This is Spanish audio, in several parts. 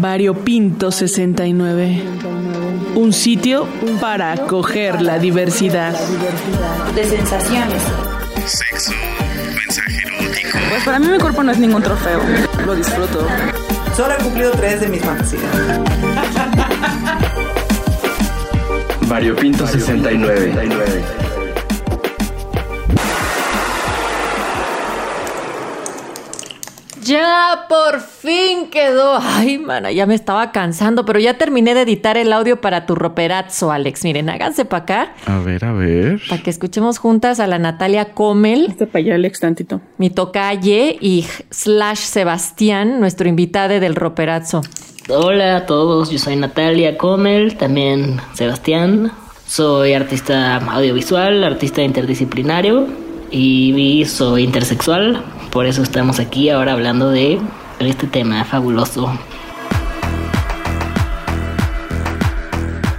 Variopinto 69. Un sitio para acoger la diversidad. De sensaciones. Sexo, mensaje erótico. Pues para mí mi cuerpo no es ningún trofeo. Lo disfruto. Solo he cumplido tres de mis fantasías. Variopinto 69. Ya por fin quedó. Ay, mana, ya me estaba cansando, pero ya terminé de editar el audio para tu roperazo, Alex. Miren, háganse para acá. A ver, a ver. Para que escuchemos juntas a la Natalia Comel. Este para allá, Alex, tantito. Mi tocalle y slash Sebastián, nuestro invitado del roperazo. Hola a todos, yo soy Natalia Comel, también Sebastián. Soy artista audiovisual, artista interdisciplinario y soy intersexual. Por eso estamos aquí ahora hablando de este tema fabuloso.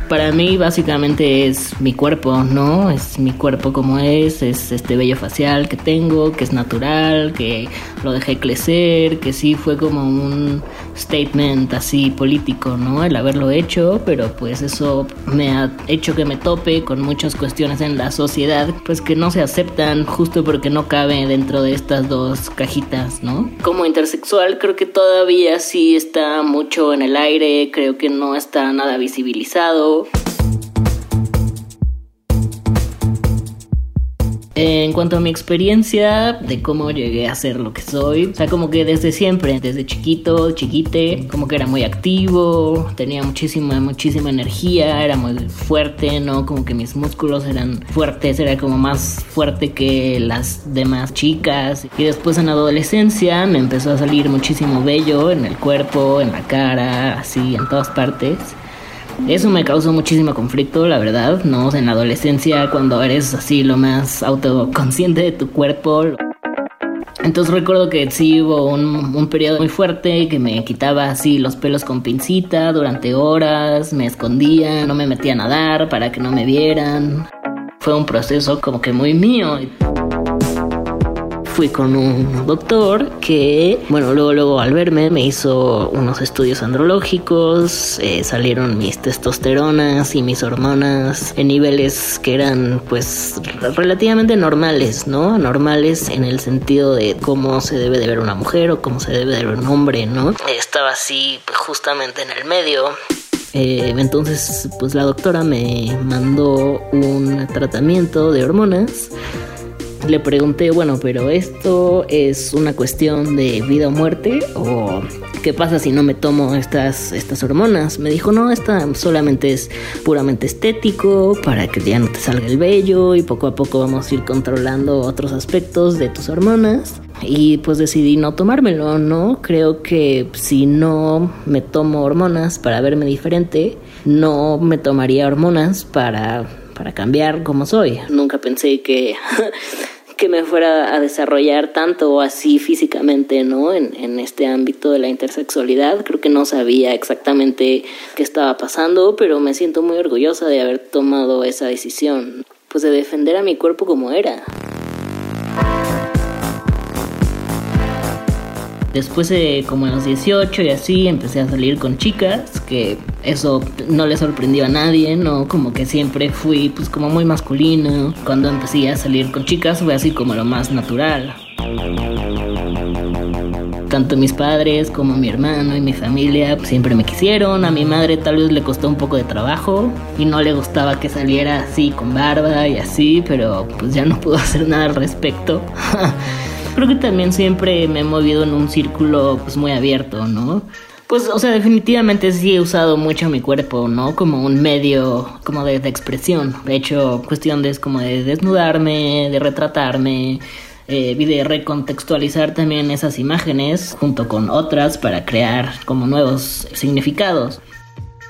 Para mí básicamente es mi cuerpo, ¿no? Es mi cuerpo como es, es este vello facial que tengo, que es natural, que lo dejé crecer, que sí fue como un statement así político, ¿no? El haberlo hecho, pero pues eso me ha hecho que me tope con muchas cuestiones en la sociedad, pues que no se aceptan justo porque no cabe dentro de estas dos cajitas, ¿no? Como intersexual creo que todavía sí está mucho en el aire, creo que no está nada visibilizado en cuanto a mi experiencia de cómo llegué a ser lo que soy, o sea, como que desde siempre, desde chiquito, chiquite, como que era muy activo, tenía muchísima, muchísima energía, era muy fuerte, ¿no? Como que mis músculos eran fuertes, era como más fuerte que las demás chicas. Y después en adolescencia me empezó a salir muchísimo vello en el cuerpo, en la cara, así, en todas partes. Eso me causó muchísimo conflicto, la verdad, ¿no? En la adolescencia, cuando eres así lo más autoconsciente de tu cuerpo. Entonces recuerdo que sí hubo un, un, periodo muy fuerte que me quitaba así los pelos con pincita durante horas, me escondía, no me metía a nadar para que no me vieran. Fue un proceso como que muy mío fui con un doctor que, bueno, luego, luego al verme me hizo unos estudios andrológicos, eh, salieron mis testosteronas y mis hormonas en niveles que eran pues relativamente normales, ¿no? Normales en el sentido de cómo se debe de ver una mujer o cómo se debe de ver un hombre, ¿no? Estaba así pues, justamente en el medio. Eh, entonces, pues la doctora me mandó un tratamiento de hormonas le pregunté, bueno, pero esto es una cuestión de vida o muerte o qué pasa si no me tomo estas, estas hormonas. Me dijo, no, esta solamente es puramente estético para que ya no te salga el vello y poco a poco vamos a ir controlando otros aspectos de tus hormonas. Y pues decidí no tomármelo, ¿no? Creo que si no me tomo hormonas para verme diferente, no me tomaría hormonas para, para cambiar como soy. Nunca pensé que que me fuera a desarrollar tanto así físicamente, ¿no? En, en, este ámbito de la intersexualidad. Creo que no sabía exactamente qué estaba pasando, pero me siento muy orgullosa de haber tomado esa decisión, pues de defender a mi cuerpo como era. Después de como a los 18 y así empecé a salir con chicas, que eso no le sorprendió a nadie, ¿no? Como que siempre fui pues como muy masculino. Cuando empecé a salir con chicas fue así como lo más natural. Tanto mis padres como mi hermano y mi familia pues, siempre me quisieron. A mi madre tal vez le costó un poco de trabajo y no le gustaba que saliera así con barba y así, pero pues ya no pudo hacer nada al respecto. creo que también siempre me he movido en un círculo pues muy abierto, ¿no? Pues, o sea, definitivamente sí he usado mucho mi cuerpo, ¿no? Como un medio como de, expresión. De hecho, cuestión de, como de desnudarme, de retratarme, eh, de recontextualizar también esas imágenes junto con otras para crear como nuevos significados.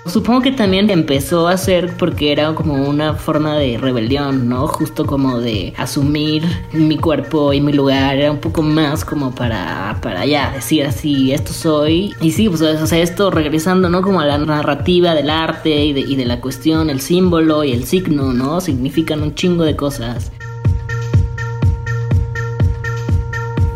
Supongo que también empezó a ser porque era como una forma de rebelión, ¿no? Justo como de asumir mi cuerpo y mi lugar, era un poco más como para, para ya decir así, esto soy. Y sí, pues o sea, esto regresando, ¿no? Como a la narrativa del arte y de, y de la cuestión, el símbolo y el signo, ¿no? Significan un chingo de cosas.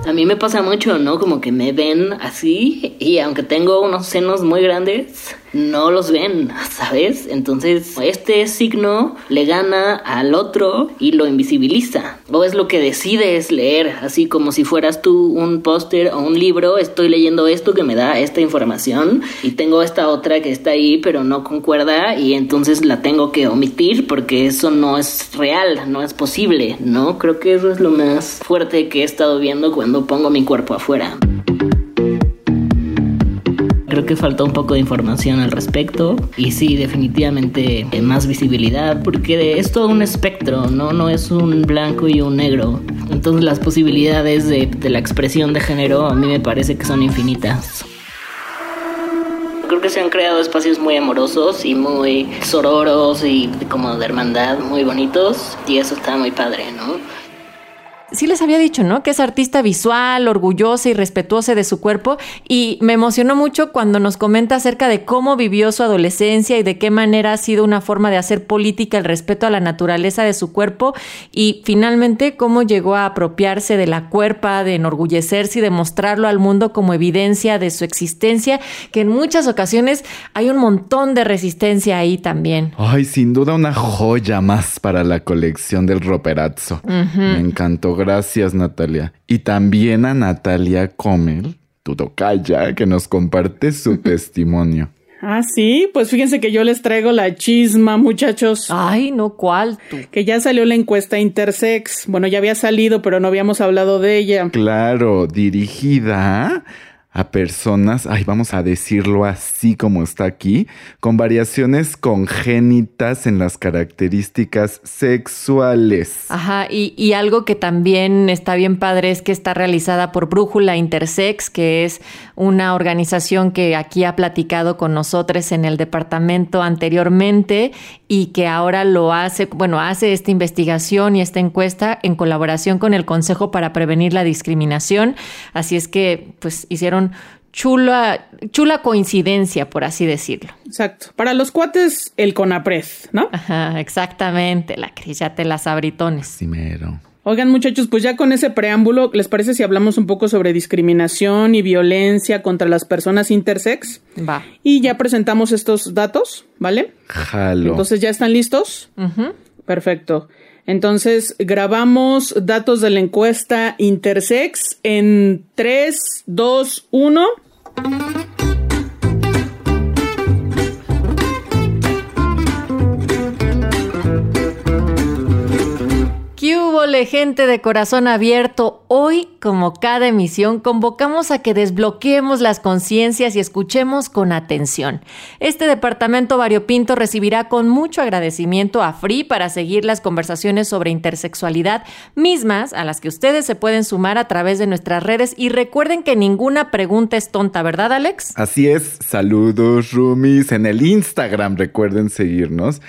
A mí me pasa mucho, ¿no? Como que me ven así y aunque tengo unos senos muy grandes, no los ven, ¿sabes? Entonces, este signo le gana al otro y lo invisibiliza. O es lo que decides leer, así como si fueras tú un póster o un libro, estoy leyendo esto que me da esta información y tengo esta otra que está ahí pero no concuerda y entonces la tengo que omitir porque eso no es real, no es posible, ¿no? Creo que eso es lo más fuerte que he estado viendo cuando pongo mi cuerpo afuera. Creo que falta un poco de información al respecto y sí, definitivamente eh, más visibilidad porque es todo un espectro, ¿no? No es un blanco y un negro. Entonces las posibilidades de, de la expresión de género a mí me parece que son infinitas creo que se han creado espacios muy amorosos y muy sororos y como de hermandad muy bonitos y eso está muy padre, ¿no? Sí les había dicho, ¿no? Que es artista visual, orgullosa y respetuosa de su cuerpo. Y me emocionó mucho cuando nos comenta acerca de cómo vivió su adolescencia y de qué manera ha sido una forma de hacer política el respeto a la naturaleza de su cuerpo. Y finalmente cómo llegó a apropiarse de la cuerpa, de enorgullecerse y de mostrarlo al mundo como evidencia de su existencia, que en muchas ocasiones hay un montón de resistencia ahí también. Ay, sin duda una joya más para la colección del Roperazzo. Me encantó gracias Natalia. Y también a Natalia Comel, tu tocaya, que nos comparte su testimonio. Ah, sí, pues fíjense que yo les traigo la chisma, muchachos. Ay, no, ¿cuál tú? Que ya salió la encuesta Intersex. Bueno, ya había salido, pero no habíamos hablado de ella. Claro, dirigida a personas, ay, vamos a decirlo así como está aquí, con variaciones congénitas en las características sexuales. Ajá, y, y, algo que también está bien padre es que está realizada por Brújula Intersex, que es una organización que aquí ha platicado con nosotros en el departamento anteriormente y que ahora lo hace, bueno, hace esta investigación y esta encuesta en colaboración con el Consejo para Prevenir la Discriminación. Así es que, pues, hicieron chula, chula coincidencia, por así decirlo. Exacto. Para los cuates, el CONAPRED, ¿no? Ajá, exactamente, la Cris, ya te las abritones. Primero. Oigan, muchachos, pues ya con ese preámbulo, ¿les parece si hablamos un poco sobre discriminación y violencia contra las personas intersex? Va. Y ya presentamos estos datos, ¿vale? Jalo. Entonces, ¿ya están listos? Perfecto. Entonces, grabamos datos de la encuesta Intersex en 3, 2, 1. ¿Qué hubo, gente de corazón abierto? Hoy, como cada emisión, convocamos a que desbloqueemos las conciencias y escuchemos con atención. Este departamento variopinto recibirá con mucho agradecimiento a Free para seguir las conversaciones sobre intersexualidad, mismas a las que ustedes se pueden sumar a través de nuestras redes. Y recuerden que ninguna pregunta es tonta, ¿verdad, Alex? Así es. Saludos, Rumis. En el Instagram recuerden seguirnos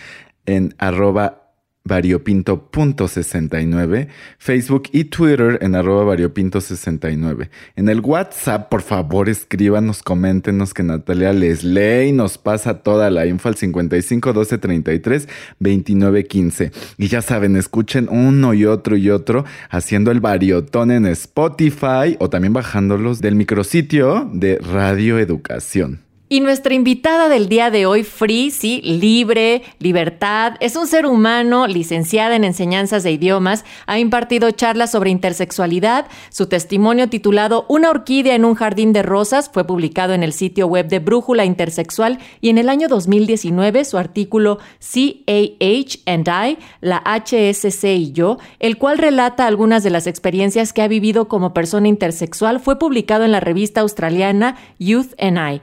en arroba variopinto.69, Facebook y Twitter en arroba variopinto69. En el WhatsApp, por favor, escríbanos, coméntenos que Natalia les lee y nos pasa toda la info al 55 12 33 29 15. Y ya saben, escuchen uno y otro y otro haciendo el variotón en Spotify o también bajándolos del micrositio de Radio Educación. Y nuestra invitada del día de hoy, Free, sí, libre, libertad, es un ser humano, licenciada en enseñanzas de idiomas, ha impartido charlas sobre intersexualidad. Su testimonio titulado Una orquídea en un jardín de rosas fue publicado en el sitio web de Brújula Intersexual y en el año 2019 su artículo CAH and I, la HSC y yo, el cual relata algunas de las experiencias que ha vivido como persona intersexual, fue publicado en la revista australiana Youth and I.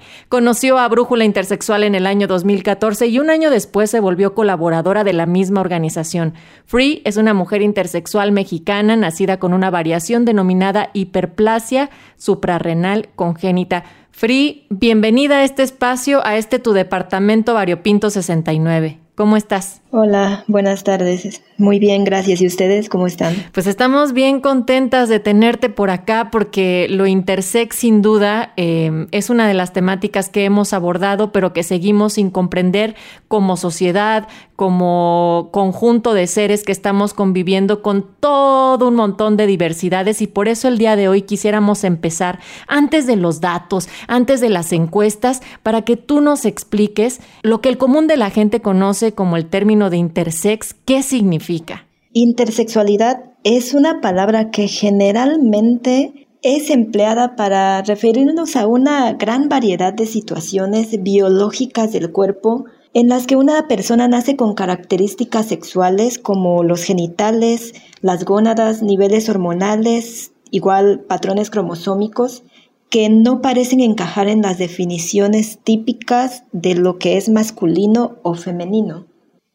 Conoció a Brújula Intersexual en el año 2014 y un año después se volvió colaboradora de la misma organización. Free es una mujer intersexual mexicana nacida con una variación denominada hiperplasia suprarrenal congénita. Free, bienvenida a este espacio, a este tu departamento Variopinto 69. ¿Cómo estás? Hola, buenas tardes. Muy bien, gracias. ¿Y ustedes cómo están? Pues estamos bien contentas de tenerte por acá porque lo intersex sin duda eh, es una de las temáticas que hemos abordado pero que seguimos sin comprender como sociedad, como conjunto de seres que estamos conviviendo con todo un montón de diversidades y por eso el día de hoy quisiéramos empezar antes de los datos, antes de las encuestas, para que tú nos expliques lo que el común de la gente conoce como el término de intersex, ¿qué significa? Intersexualidad es una palabra que generalmente es empleada para referirnos a una gran variedad de situaciones biológicas del cuerpo en las que una persona nace con características sexuales como los genitales, las gónadas, niveles hormonales, igual patrones cromosómicos, que no parecen encajar en las definiciones típicas de lo que es masculino o femenino.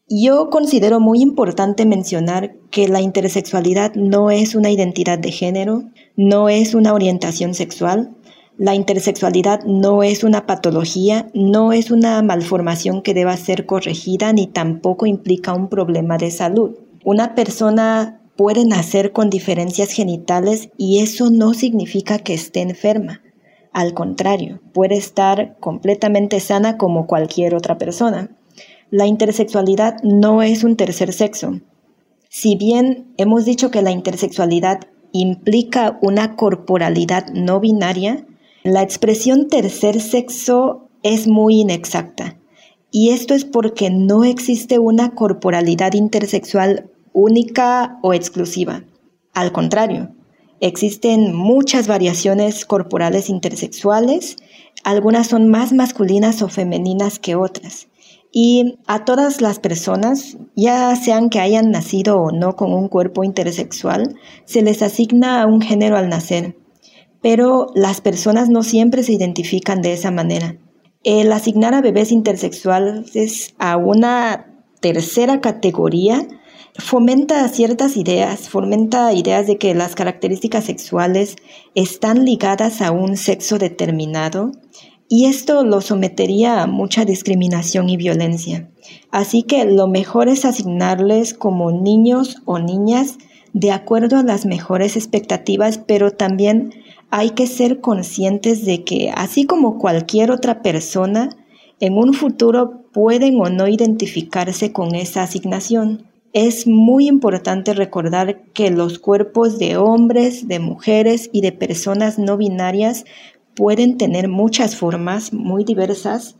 Yo considero muy importante mencionar que la intersexualidad no es una identidad de género, no es una orientación sexual, la intersexualidad no es una patología, no es una malformación que deba ser corregida ni tampoco implica un problema de salud. Una persona puede nacer con diferencias genitales y eso no significa que esté enferma. Al contrario, puede estar completamente sana como cualquier otra persona. La intersexualidad no es un tercer sexo. Si bien hemos dicho que la intersexualidad implica una corporalidad no binaria, la expresión tercer sexo es muy inexacta. Y esto es porque no existe una corporalidad intersexual única o exclusiva. Al contrario, existen muchas variaciones corporales intersexuales, algunas son más masculinas o femeninas que otras. Y a todas las personas, ya sean que hayan nacido o no con un cuerpo intersexual, se les asigna un género al nacer. Pero las personas no siempre se identifican de esa manera. El asignar a bebés intersexuales a una tercera categoría fomenta ciertas ideas, fomenta ideas de que las características sexuales están ligadas a un sexo determinado y esto lo sometería a mucha discriminación y violencia. Así que lo mejor es asignarles como niños o niñas de acuerdo a las mejores expectativas, pero también hay que ser conscientes de que, así como cualquier otra persona, en un futuro pueden o no identificarse con esa asignación. Es muy importante recordar que los cuerpos de hombres, de mujeres y de personas no binarias pueden tener muchas formas muy diversas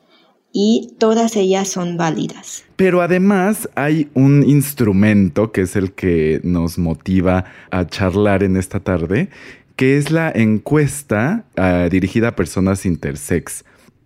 y todas ellas son válidas. Pero además hay un instrumento que es el que nos motiva a charlar en esta tarde, que es la encuesta ah, dirigida a personas intersex.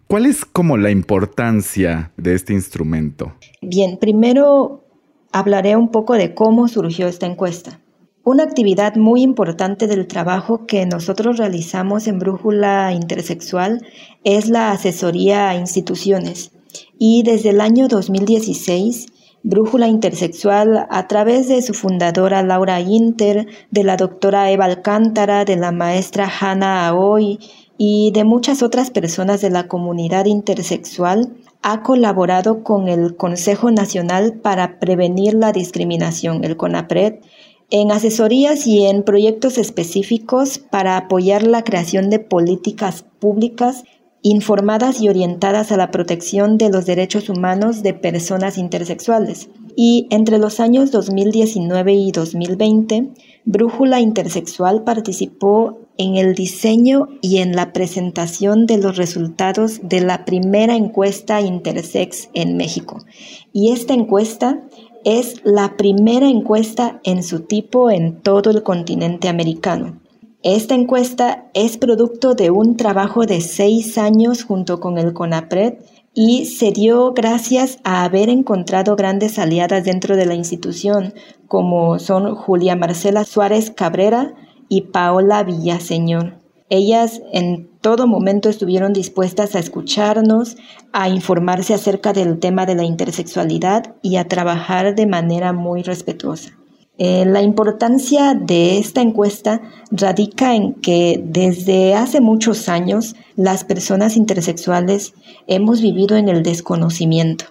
¿Cuál es como la importancia de este instrumento? Bien, primero hablaré un poco de cómo surgió esta encuesta. Una actividad muy importante del trabajo que nosotros realizamos en Brújula Intersexual es la asesoría a instituciones. Y desde el año 2016, Brújula Intersexual, a través de su fundadora Laura Inter, de la doctora Eva Alcántara, de la maestra Hannah Aoy y de muchas otras personas de la comunidad intersexual, ha colaborado con el Consejo Nacional para Prevenir la Discriminación, el CONAPRED, en asesorías y en proyectos específicos para apoyar la creación de políticas públicas informadas y orientadas a la protección de los derechos humanos de personas intersexuales. Y entre los años 2019 y 2020, Brújula Intersexual participó en el diseño y en la presentación de los resultados de la primera encuesta intersex en México. Y esta encuesta es la primera encuesta en su tipo en todo el continente americano. Esta encuesta es producto de un trabajo de seis años junto con el CONAPRED y se dio gracias a haber encontrado grandes aliadas dentro de la institución, como son Julia Marcela Suárez Cabrera y Paola Villaseñor. Ellas en todo momento estuvieron dispuestas a escucharnos, a informarse acerca del tema de la intersexualidad y a trabajar de manera muy respetuosa. Eh, la importancia de esta encuesta radica en que desde hace muchos años las personas intersexuales hemos vivido en el desconocimiento.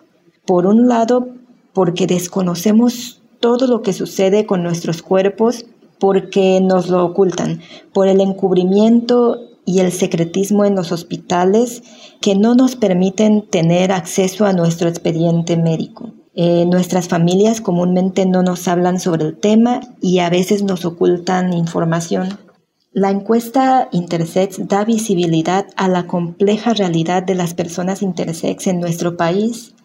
Por un lado, porque desconocemos todo lo que sucede con nuestros cuerpos porque nos lo ocultan, por el encubrimiento y el secretismo en los hospitales que no nos permiten tener acceso a nuestro expediente médico. Eh, nuestras familias comúnmente no nos hablan sobre el tema y a veces nos ocultan información. La encuesta Intersex da visibilidad a la compleja realidad de las personas intersex en nuestro país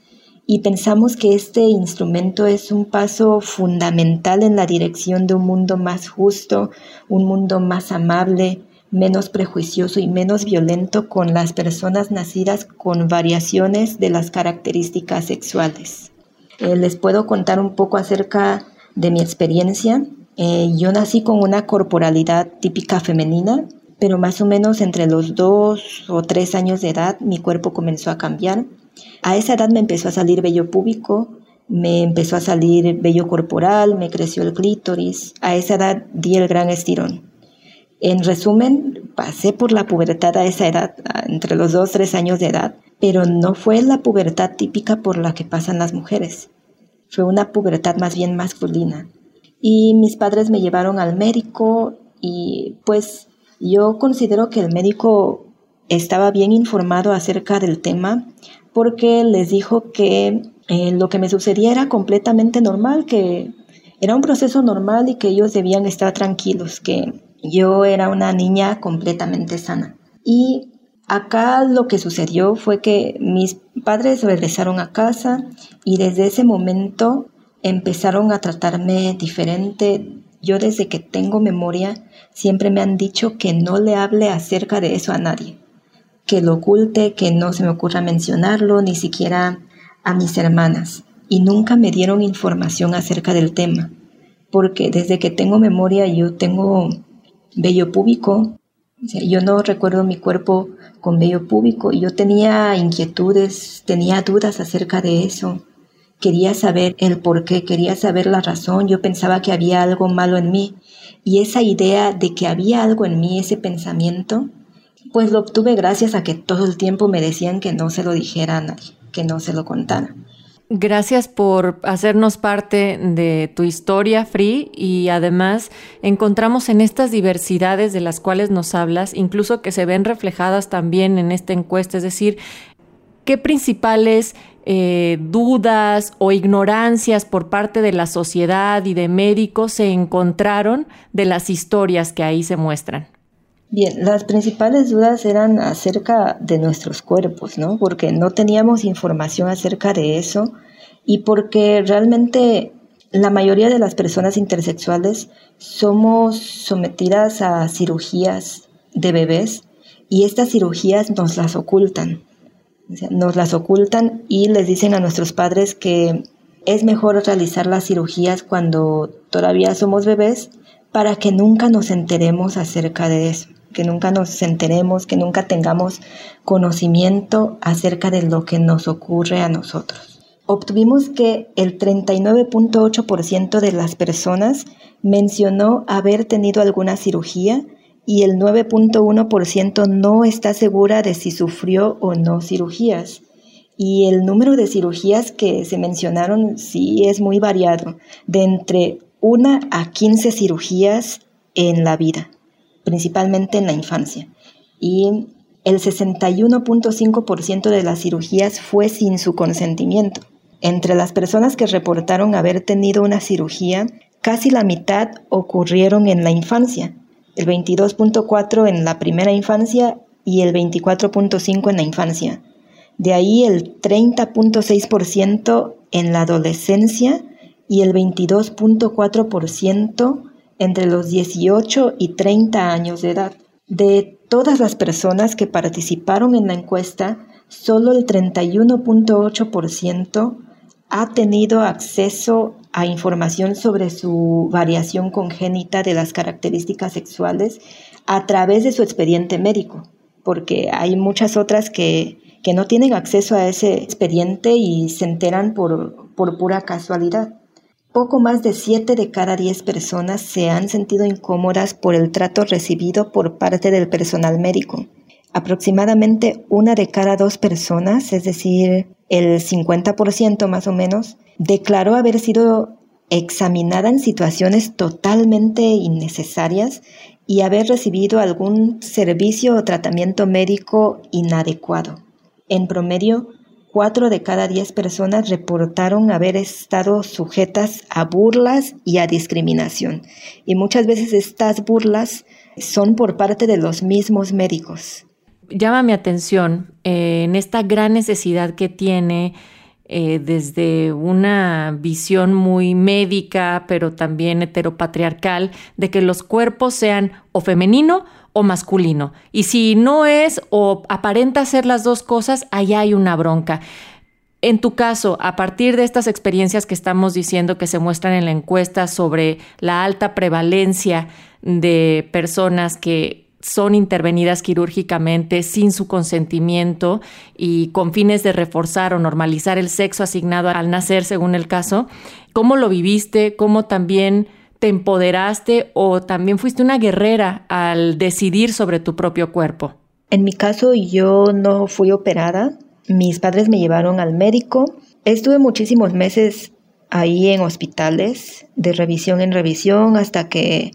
y pensamos que este instrumento es un paso fundamental en la dirección de un mundo más justo, un mundo más amable, menos prejuicioso y menos violento con las personas nacidas con variaciones de las características sexuales. Eh, les puedo contar un poco acerca de mi experiencia. Eh, yo nací con una corporalidad típica femenina, pero más o menos entre los dos o tres años de edad mi cuerpo comenzó a cambiar a esa edad me empezó a salir vello púbico, me empezó a salir vello corporal, me creció el clítoris. A esa edad di el gran estirón. En resumen, pasé por la pubertad a esa edad, entre los dos, tres años de edad, pero no fue la pubertad típica por la que pasan las mujeres. Fue una pubertad más bien masculina. Y mis padres me llevaron al médico y pues yo considero que el médico estaba bien informado acerca del tema porque les dijo que eh, lo que me sucedía era completamente normal, que era un proceso normal y que ellos debían estar tranquilos, que yo era una niña completamente sana. Y acá lo que sucedió fue que mis padres regresaron a casa y desde ese momento empezaron a tratarme diferente. Yo desde que tengo memoria siempre me han dicho que no le hable acerca de eso a nadie que lo oculte, que no se me ocurra mencionarlo, ni siquiera a mis hermanas. Y nunca me dieron información acerca del tema, porque desde que tengo memoria yo tengo vello púbico, yo no recuerdo mi cuerpo con vello púbico, yo tenía inquietudes, tenía dudas acerca de eso. Quería saber el por qué, quería saber la razón, yo pensaba que había algo malo en mí. Y esa idea de que había algo en mí, ese pensamiento, pues lo obtuve gracias a que todo el tiempo me decían que no se lo dijera a nadie, que no se lo contara. Gracias por hacernos parte de tu historia, Free, y además encontramos en estas diversidades de las cuales nos hablas, incluso que se ven reflejadas también en esta encuesta, es decir, qué principales eh, dudas o ignorancias por parte de la sociedad y de médicos se encontraron de las historias que ahí se muestran. Bien, las principales dudas eran acerca de nuestros cuerpos, ¿no? Porque no teníamos información acerca de eso y porque realmente la mayoría de las personas intersexuales somos sometidas a cirugías de bebés y estas cirugías nos las ocultan. nos las ocultan y les dicen a nuestros padres que es mejor realizar las cirugías cuando todavía somos bebés para que nunca nos enteremos acerca de eso que nunca nos enteremos, que nunca tengamos conocimiento acerca de lo que nos ocurre a nosotros. Obtuvimos que el 39.8% de las personas mencionó haber tenido alguna cirugía y el 9.1% no está segura de si sufrió o no cirugías. Y el número de cirugías que se mencionaron sí es muy variado, de entre 1 a 15 cirugías en la vida principalmente en la infancia. Y el 61.5% de las cirugías fue sin su consentimiento. Entre las personas que reportaron haber tenido una cirugía, casi la mitad ocurrieron en la infancia, el 22.4% en la primera infancia y el 24.5% en la infancia. De ahí el 30.6% en la adolescencia y el 22.4% entre los 18 y 30 años de edad. De todas las personas que participaron en la encuesta, solo el 31.8% ha tenido acceso a información sobre su variación congénita de las características sexuales a través de su expediente médico, porque hay muchas otras que, no tienen acceso a ese expediente y se enteran por, por pura casualidad. Poco más de 7 de cada 10 personas se han sentido incómodas por el trato recibido por parte del personal médico. Aproximadamente una de cada dos personas, es decir, el 50% más o menos, declaró haber sido examinada en situaciones totalmente innecesarias y haber recibido algún servicio o tratamiento médico inadecuado. En promedio, cuatro de cada diez personas reportaron haber estado sujetas a burlas y a discriminación. Y muchas veces estas burlas son por parte de los mismos médicos. Llama mi atención eh, en esta gran necesidad que tiene eh, desde una visión muy médica, pero también heteropatriarcal, de que los cuerpos sean o femenino o masculino. Y si no es o aparenta ser las dos cosas, ahí hay una bronca. En tu caso, a partir de estas experiencias que estamos diciendo que se muestran en la encuesta sobre la alta prevalencia de personas que son intervenidas quirúrgicamente sin su consentimiento y con fines de reforzar o normalizar el sexo asignado al nacer, según el caso. ¿Cómo lo viviste? ¿Cómo también te empoderaste o también fuiste una guerrera al decidir sobre tu propio cuerpo? En mi caso, yo no fui operada. Mis padres me llevaron al médico. Estuve muchísimos meses ahí en hospitales, de revisión en revisión, hasta que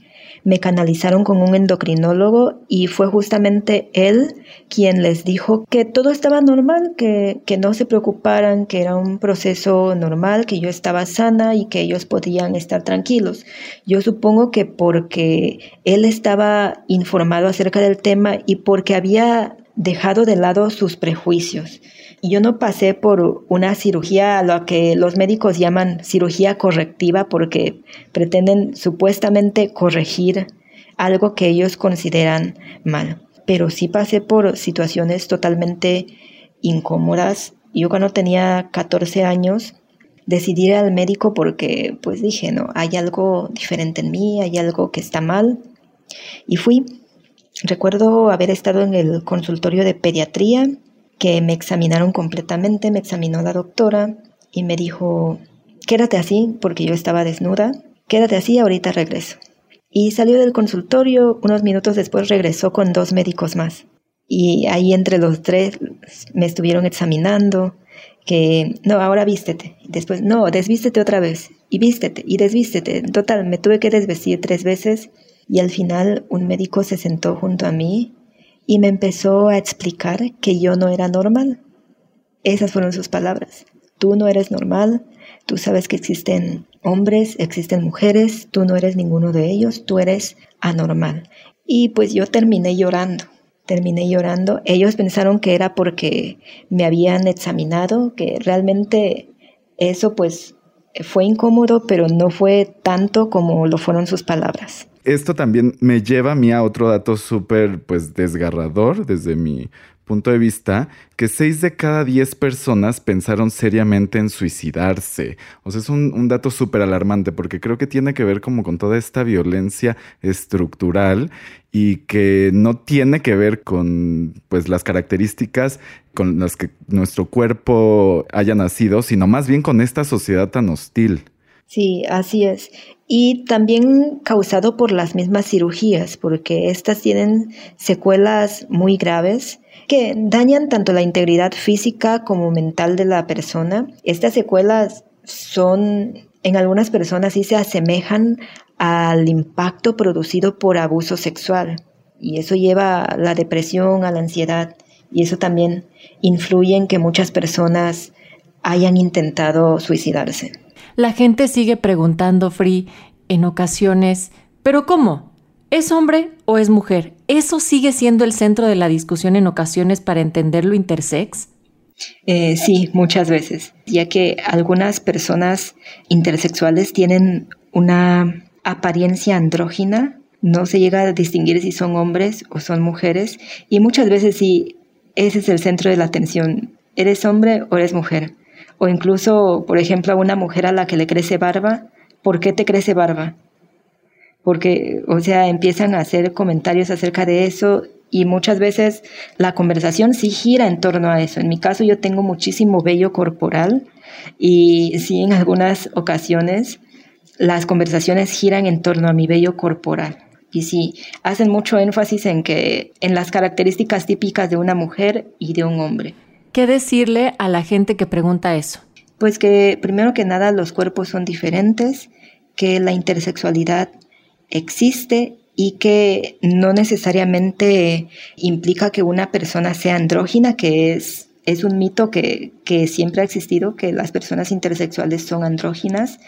me canalizaron con un endocrinólogo y fue justamente él quien les dijo que todo estaba normal, que, que no se preocuparan, que era un proceso normal, que yo estaba sana y que ellos podían estar tranquilos. Yo supongo que porque él estaba informado acerca del tema y porque había dejado de lado sus prejuicios. Yo no pasé por una cirugía a lo que los médicos llaman cirugía correctiva porque pretenden supuestamente corregir algo que ellos consideran mal. Pero sí pasé por situaciones totalmente incómodas. Yo cuando tenía 14 años decidí ir al médico porque pues dije, no, hay algo diferente en mí, hay algo que está mal. Y fui. Recuerdo haber estado en el consultorio de pediatría que me examinaron completamente, me examinó la doctora y me dijo, quédate así porque yo estaba desnuda, quédate así, ahorita regreso. Y salió del consultorio, unos minutos después regresó con dos médicos más. Y ahí entre los tres me estuvieron examinando, que no, ahora vístete. Después, no, desvístete otra vez. Y vístete, y desvístete. Total, me tuve que desvestir tres veces. Y al final un médico se sentó junto a mí y me empezó a explicar que yo no era normal. Esas fueron sus palabras. Tú no eres normal, tú sabes que existen hombres, existen mujeres, tú no eres ninguno de ellos, tú eres anormal. Y pues yo terminé llorando, terminé llorando. Ellos pensaron que era porque me habían examinado, que realmente eso pues fue incómodo, pero no fue tanto como lo fueron sus palabras esto también me lleva a mí a otro dato súper, pues, desgarrador desde mi punto de vista, que seis de cada diez personas pensaron seriamente en suicidarse. O sea, es un, un dato súper alarmante porque creo que tiene que ver como con toda esta violencia estructural y que no tiene que ver con pues las características con las que nuestro cuerpo haya nacido, sino más bien con esta sociedad tan hostil. Sí, así es. Y también causado por las mismas cirugías, porque estas tienen secuelas muy graves que dañan tanto la integridad física como mental de la persona. Estas secuelas son, en algunas personas sí se asemejan al impacto producido por abuso sexual. Y eso lleva a la depresión, a la ansiedad. Y eso también influye en que muchas personas hayan intentado suicidarse. La gente sigue preguntando, Free, en ocasiones, ¿pero cómo? ¿Es hombre o es mujer? ¿Eso sigue siendo el centro de la discusión en ocasiones para entender lo intersex? Eh, sí, muchas veces, ya que algunas personas intersexuales tienen una apariencia andrógina, no se llega a distinguir si son hombres o son mujeres, y muchas veces sí, ese es el centro de la atención, ¿eres hombre o eres mujer? O incluso, por ejemplo, a una mujer a la que le crece barba, ¿por qué te crece barba? Porque, o sea, empiezan a hacer comentarios acerca de eso y muchas veces la conversación sí gira en torno a eso. En mi caso yo tengo muchísimo vello corporal y sí en algunas ocasiones las conversaciones giran en torno a mi vello corporal. Y sí, hacen mucho énfasis en que en las características típicas de una mujer y de un hombre. ¿Qué decirle a la gente que pregunta eso? Pues que primero que nada los cuerpos son diferentes, que la intersexualidad existe y que no necesariamente implica que una persona sea andrógina, que es, es un mito que, que siempre ha existido, que las personas intersexuales son andróginas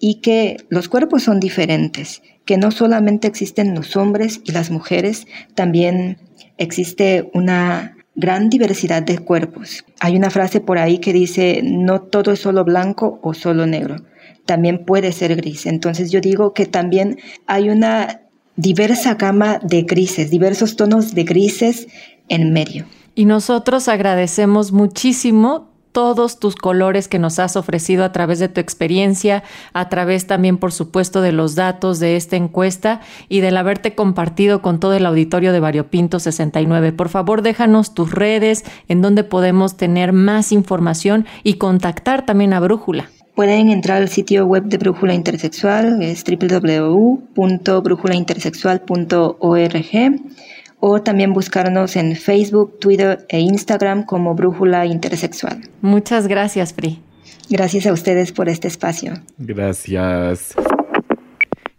y que los cuerpos son diferentes, que no solamente existen los hombres y las mujeres, también existe una gran diversidad de cuerpos. Hay una frase por ahí que dice, no todo es solo blanco o solo negro, también puede ser gris. Entonces yo digo que también hay una diversa gama de grises, diversos tonos de grises en medio. Y nosotros agradecemos muchísimo todos tus colores que nos has ofrecido a través de tu experiencia, a través también, por supuesto, de los datos de esta encuesta y del haberte compartido con todo el auditorio de Variopinto 69. Por favor, déjanos tus redes en donde podemos tener más información y contactar también a Brújula. Pueden entrar al sitio web de Brújula Intersexual, es www.brújulaintersexual.org o también buscarnos en Facebook, Twitter e Instagram como Brújula Intersexual. Muchas gracias, Fri. Gracias a ustedes por este espacio. Gracias.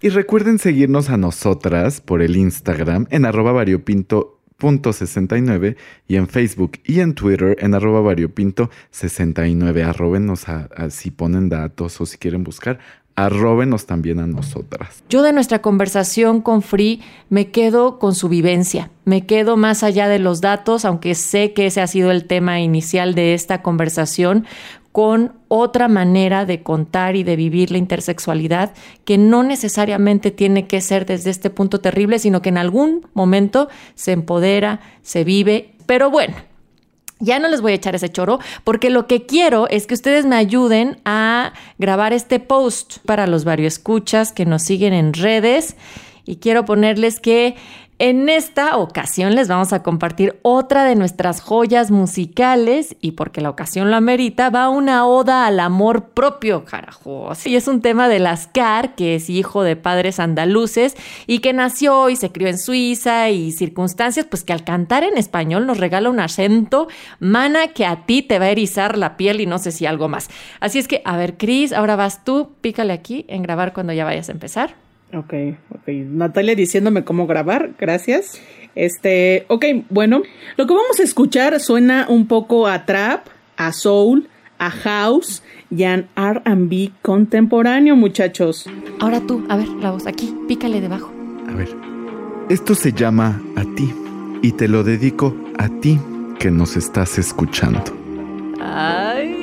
Y recuerden seguirnos a nosotras por el Instagram en arroba variopinto.69 y en Facebook y en Twitter en arroba variopinto69. Arrobenos a, a, si ponen datos o si quieren buscar arróbenos también a nosotras. Yo de nuestra conversación con Free me quedo con su vivencia, me quedo más allá de los datos, aunque sé que ese ha sido el tema inicial de esta conversación, con otra manera de contar y de vivir la intersexualidad que no necesariamente tiene que ser desde este punto terrible, sino que en algún momento se empodera, se vive. Pero bueno, ya no les voy a echar ese choro porque lo que quiero es que ustedes me ayuden a grabar este post para los varios escuchas que nos siguen en redes. Y quiero ponerles que en esta ocasión les vamos a compartir otra de nuestras joyas musicales y porque la ocasión lo amerita, va una oda al amor propio, carajo. Y es un tema de Lascar, que es hijo de padres andaluces y que nació y se crió en Suiza y circunstancias, pues que al cantar en español nos regala un acento, mana que a ti te va a erizar la piel y no sé si algo más. Así es que, a ver, Cris, ahora vas tú, pícale aquí en grabar cuando ya vayas a empezar. Ok, ok. Natalia diciéndome cómo grabar, gracias. Este, ok, bueno, lo que vamos a escuchar suena un poco a trap, a soul, a house y a RB contemporáneo, muchachos. Ahora tú, a ver, la voz aquí, pícale debajo. A ver, esto se llama A ti y te lo dedico a ti que nos estás escuchando. Ay,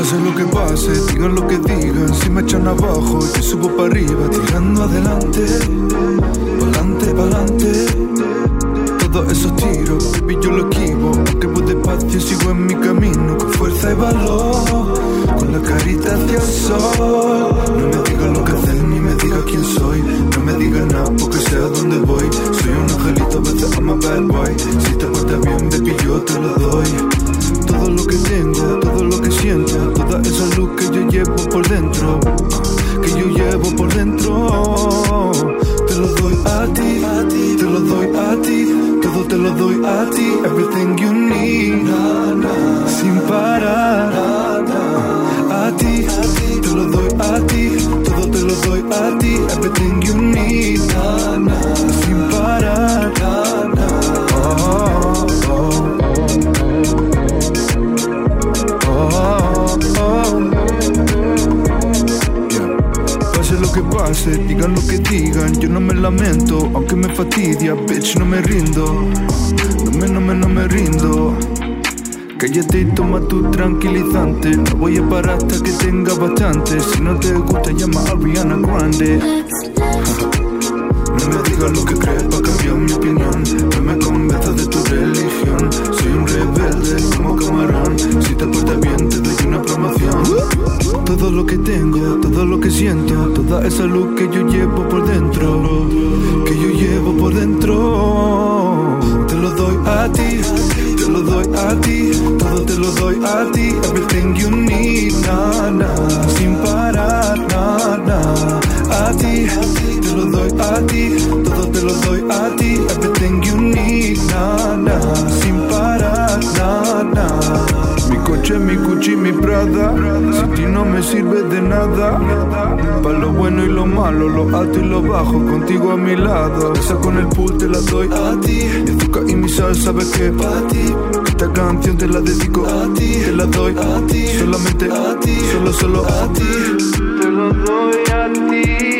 Pase lo que pase, digan lo que digan, si me echan abajo, yo subo para arriba, tirando adelante, pa'lante, pa'lante. Todos esos tiros, baby, yo lo esquivo, aunque voy despacio, sigo en mi camino, con fuerza y valor, con la carita hacia el sol. No me digas lo que hacer, ni me digas quién soy, no me digas nada, porque sé a dónde voy. Soy un angelito, a veces a bad boy, si te portas bien, baby, yo te lo doy. Todo lo que tengo, todo lo siento, toda esa luz que yo llevo por dentro, que yo llevo por dentro, te lo doy a ti, te lo doy a ti, todo te lo doy a ti, everything you need, sin parar, digan lo que digan, yo no me lamento, aunque me fatidia, bitch, no me rindo, no me, no me, no me rindo. Cállate y toma tu tranquilizante, no voy a parar hasta que tenga bastante, si no te gusta llama a Ariana Grande. No me digas lo que crees para cambiar mi opinión, no me convenzas de tu religión, rebelde como camarón, si te portas bien te doy una promoción. Todo lo que tengo, todo lo que siento, toda esa luz que yo llevo por dentro, que yo llevo por dentro, te lo doy a ti, te lo doy a ti, todo te lo doy a ti, everything you need, na, na, sin parar, na, na, a ti, te lo doy a ti, todo te lo doy a ti, Dolce, mi Gucci, mi Prada. Si ti no me sirve de nada. Pa' lo bueno y lo malo, lo alto y lo bajo, contigo a mi lado. Esa con el pool te la doy a ti. Mi azúcar y mi sal, sabes que pa' ti. Esta canción te la dedico a ti. Te la doy a ti. Solamente a ti. Solo, solo a ti. Te lo doy a ti.